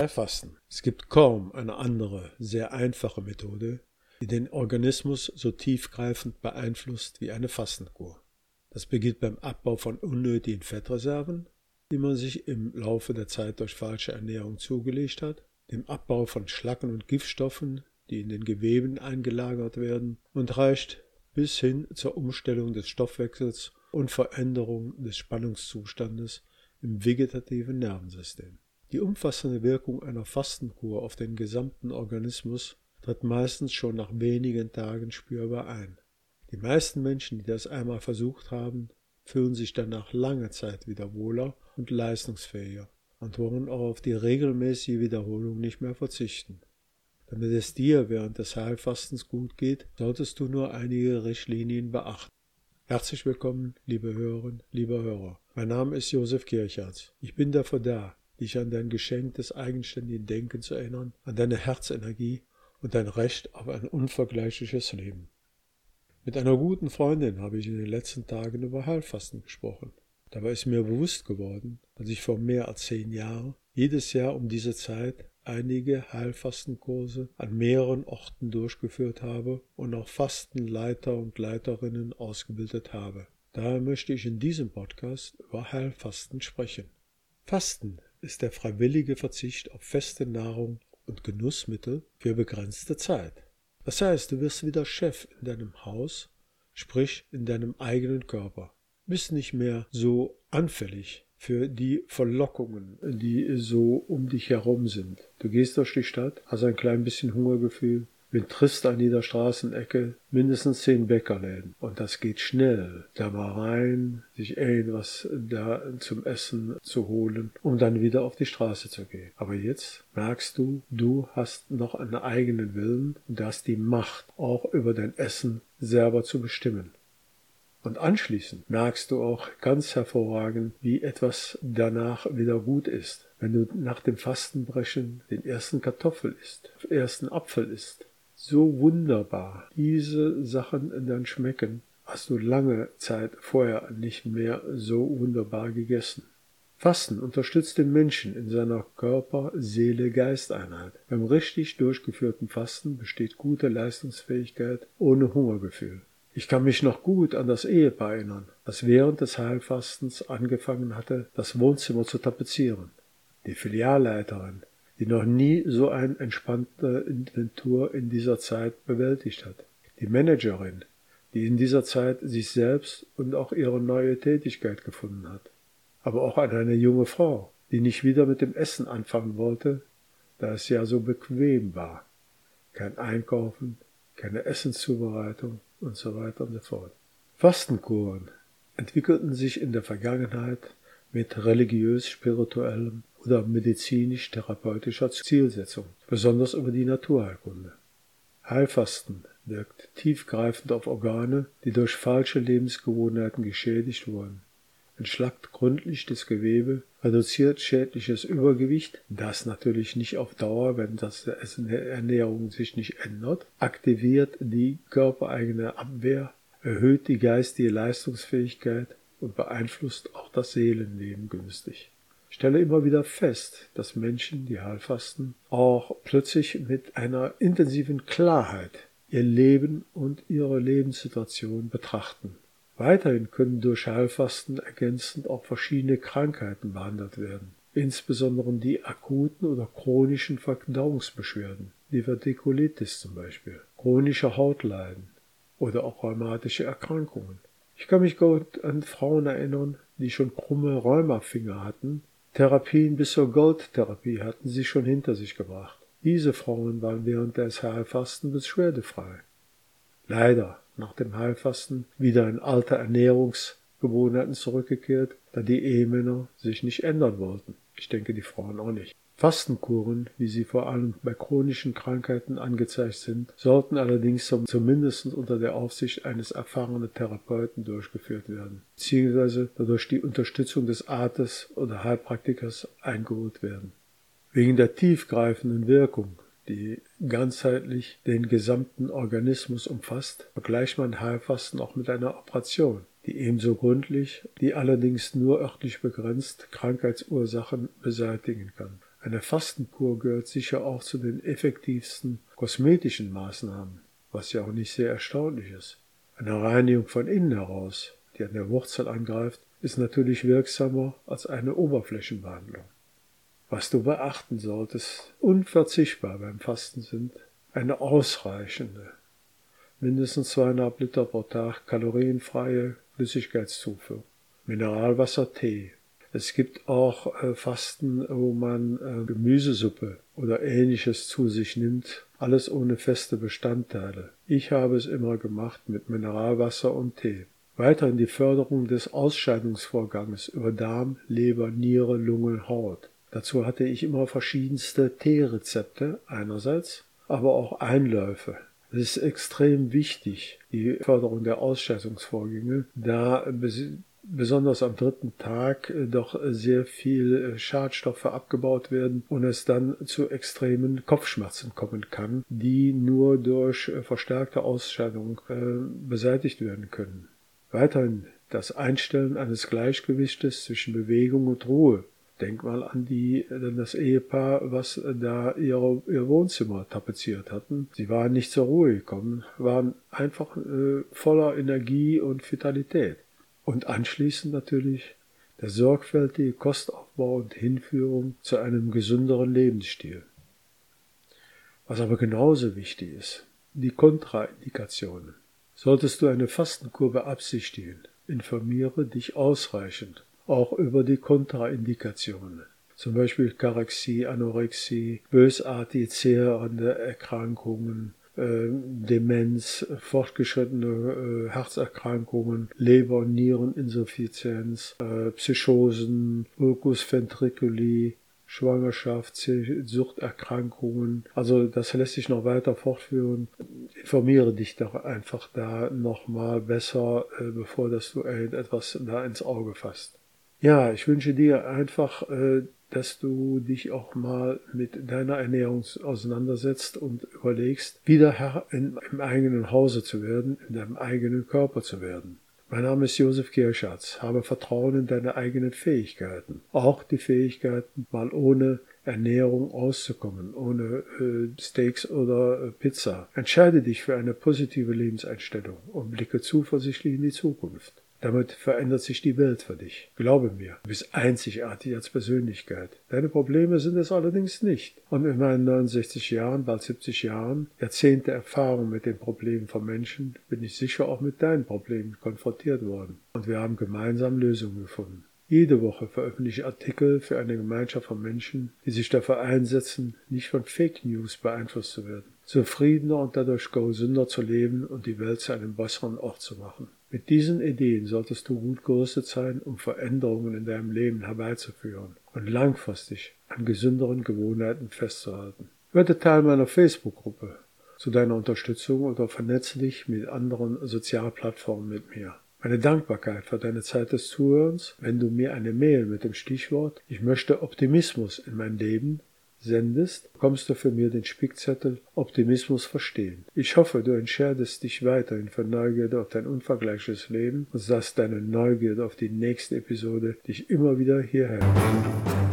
Heilfasten. Es gibt kaum eine andere, sehr einfache Methode, die den Organismus so tiefgreifend beeinflusst wie eine Fastenkur. Das beginnt beim Abbau von unnötigen Fettreserven, die man sich im Laufe der Zeit durch falsche Ernährung zugelegt hat, dem Abbau von Schlacken und Giftstoffen, die in den Geweben eingelagert werden, und reicht bis hin zur Umstellung des Stoffwechsels und Veränderung des Spannungszustandes im vegetativen Nervensystem. Die umfassende Wirkung einer Fastenkur auf den gesamten Organismus tritt meistens schon nach wenigen Tagen spürbar ein. Die meisten Menschen, die das einmal versucht haben, fühlen sich danach lange Zeit wieder wohler und leistungsfähiger und wollen auch auf die regelmäßige Wiederholung nicht mehr verzichten. Damit es dir während des Heilfastens gut geht, solltest du nur einige Richtlinien beachten. Herzlich willkommen, liebe Hörerinnen, lieber Hörer. Mein Name ist Josef Kirchhardt. Ich bin dafür da, dich an dein Geschenk des eigenständigen Denkens zu erinnern, an deine Herzenergie und dein Recht auf ein unvergleichliches Leben. Mit einer guten Freundin habe ich in den letzten Tagen über Heilfasten gesprochen. Dabei ist mir bewusst geworden, dass ich vor mehr als zehn Jahren jedes Jahr um diese Zeit einige Heilfastenkurse an mehreren Orten durchgeführt habe und auch Fastenleiter und Leiterinnen ausgebildet habe. Daher möchte ich in diesem Podcast über Heilfasten sprechen. Fasten ist der freiwillige Verzicht auf feste Nahrung und Genussmittel für begrenzte Zeit. Das heißt, du wirst wieder Chef in deinem Haus, sprich in deinem eigenen Körper. Bist nicht mehr so anfällig für die Verlockungen, die so um dich herum sind. Du gehst durch die Stadt, hast ein klein bisschen Hungergefühl, bin trist an jeder Straßenecke, mindestens zehn Bäckerläden. Und das geht schnell. Da mal rein, sich irgendwas da zum Essen zu holen, um dann wieder auf die Straße zu gehen. Aber jetzt merkst du, du hast noch einen eigenen Willen und hast die Macht, auch über dein Essen selber zu bestimmen. Und anschließend merkst du auch ganz hervorragend, wie etwas danach wieder gut ist. Wenn du nach dem Fastenbrechen den ersten Kartoffel isst, den ersten Apfel isst, so wunderbar diese Sachen dann schmecken, hast du lange Zeit vorher nicht mehr so wunderbar gegessen. Fasten unterstützt den Menschen in seiner Körper-Seele-Geisteinheit. Beim richtig durchgeführten Fasten besteht gute Leistungsfähigkeit ohne Hungergefühl. Ich kann mich noch gut an das Ehepaar erinnern, das während des Heilfastens angefangen hatte, das Wohnzimmer zu tapezieren. Die Filialleiterin, die noch nie so eine entspannte Inventur in dieser Zeit bewältigt hat. Die Managerin, die in dieser Zeit sich selbst und auch ihre neue Tätigkeit gefunden hat. Aber auch an eine junge Frau, die nicht wieder mit dem Essen anfangen wollte, da es ja so bequem war. Kein Einkaufen, keine Essenszubereitung, und so weiter und so fort. Fastenkuren entwickelten sich in der Vergangenheit mit religiös-spirituellem oder medizinisch-therapeutischer Zielsetzung, besonders über die Naturheilkunde. Heilfasten wirkt tiefgreifend auf Organe, die durch falsche Lebensgewohnheiten geschädigt wurden, entschlackt gründlich das Gewebe, reduziert schädliches Übergewicht, das natürlich nicht auf Dauer, wenn das Ernährung sich nicht ändert, aktiviert die körpereigene Abwehr, erhöht die geistige Leistungsfähigkeit und beeinflusst auch das Seelenleben günstig. Stelle immer wieder fest, dass Menschen, die Heilfasten, auch plötzlich mit einer intensiven Klarheit ihr Leben und ihre Lebenssituation betrachten. Weiterhin können durch Heilfasten ergänzend auch verschiedene Krankheiten behandelt werden, insbesondere die akuten oder chronischen Verdauungsbeschwerden, Divertikulitis zum Beispiel, chronische Hautleiden oder auch rheumatische Erkrankungen. Ich kann mich gut an Frauen erinnern, die schon krumme Rheumafinger hatten, Therapien bis zur Goldtherapie hatten sie schon hinter sich gebracht. Diese Frauen waren während des Heilfasten beschwerdefrei. Leider nach dem Heilfasten wieder in alte Ernährungsgewohnheiten zurückgekehrt, da die Ehemänner sich nicht ändern wollten. Ich denke die Frauen auch nicht. Fastenkuren, wie sie vor allem bei chronischen Krankheiten angezeigt sind, sollten allerdings zumindest unter der Aufsicht eines erfahrenen Therapeuten durchgeführt werden, beziehungsweise dadurch die Unterstützung des Arztes oder Heilpraktikers eingeholt werden. Wegen der tiefgreifenden Wirkung die ganzheitlich den gesamten Organismus umfasst, vergleicht man Heilfasten auch mit einer Operation, die ebenso gründlich, die allerdings nur örtlich begrenzt Krankheitsursachen beseitigen kann. Eine Fastenkur gehört sicher auch zu den effektivsten kosmetischen Maßnahmen, was ja auch nicht sehr erstaunlich ist. Eine Reinigung von innen heraus, die an der Wurzel angreift, ist natürlich wirksamer als eine Oberflächenbehandlung. Was du beachten solltest, unverzichtbar beim Fasten sind, eine ausreichende, mindestens zweieinhalb Liter pro Tag kalorienfreie Flüssigkeitszufuhr, Mineralwasser, Tee, es gibt auch äh, Fasten, wo man äh, Gemüsesuppe oder ähnliches zu sich nimmt, alles ohne feste Bestandteile. Ich habe es immer gemacht mit Mineralwasser und Tee. Weiterhin die Förderung des Ausscheidungsvorganges über Darm, Leber, Niere, Lunge, Haut. Dazu hatte ich immer verschiedenste Teerezepte einerseits, aber auch Einläufe. Es ist extrem wichtig, die Förderung der Ausscheidungsvorgänge, da besonders am dritten Tag äh, doch sehr viel äh, Schadstoffe abgebaut werden und es dann zu extremen Kopfschmerzen kommen kann, die nur durch äh, verstärkte Ausscheidung beseitigt werden können. Weiterhin das Einstellen eines Gleichgewichtes zwischen Bewegung und Ruhe. Denk mal an die, das Ehepaar, was da ihre, ihr Wohnzimmer tapeziert hatten. Sie waren nicht zur Ruhe gekommen, waren einfach äh, voller Energie und Vitalität. Und anschließend natürlich der sorgfältige Kostaufbau und Hinführung zu einem gesünderen Lebensstil. Was aber genauso wichtig ist, die Kontraindikationen. Solltest du eine Fastenkur beabsichtigen, informiere dich ausreichend auch über die Kontraindikationen, zum Beispiel Karexie, Anorexie, bösartige zehrende Erkrankungen, Demenz, fortgeschrittene äh, Herzerkrankungen, Leber- Niereninsuffizienz, äh, Psychosen, Ulcus ventriculi, Schwangerschaft, Suchterkrankungen. Also das lässt sich noch weiter fortführen. Informiere dich doch einfach da nochmal besser, bevor dass du etwas da ins Auge fasst. Ja, ich wünsche dir einfach dass du dich auch mal mit deiner Ernährung auseinandersetzt und überlegst, wieder Herr in, im eigenen Hause zu werden, in deinem eigenen Körper zu werden. Mein Name ist Josef Kirschatz, habe Vertrauen in deine eigenen Fähigkeiten, auch die Fähigkeiten, mal ohne Ernährung auszukommen, ohne äh, Steaks oder äh, Pizza. Entscheide dich für eine positive Lebenseinstellung und blicke zuversichtlich in die Zukunft. Damit verändert sich die Welt für dich. Glaube mir, du bist einzigartig als Persönlichkeit. Deine Probleme sind es allerdings nicht. Und in meinen 69 Jahren, bald 70 Jahren, Jahrzehnte Erfahrung mit den Problemen von Menschen, bin ich sicher auch mit deinen Problemen konfrontiert worden. Und wir haben gemeinsam Lösungen gefunden. Jede Woche veröffentliche ich Artikel für eine Gemeinschaft von Menschen, die sich dafür einsetzen, nicht von Fake News beeinflusst zu werden, zufriedener und dadurch gesünder zu leben und die Welt zu einem besseren Ort zu machen. Mit diesen Ideen solltest du gut gerüstet sein, um Veränderungen in deinem Leben herbeizuführen und langfristig an gesünderen Gewohnheiten festzuhalten. Werde Teil meiner Facebook-Gruppe zu deiner Unterstützung oder vernetze dich mit anderen Sozialplattformen mit mir. Meine Dankbarkeit für deine Zeit des Zuhörens, wenn du mir eine Mail mit dem Stichwort Ich möchte Optimismus in mein Leben sendest, bekommst du für mir den Spickzettel Optimismus verstehen. Ich hoffe, du entscheidest dich weiterhin für Neugierde auf dein unvergleichliches Leben und dass deine Neugierde auf die nächste Episode dich immer wieder hierher bringt.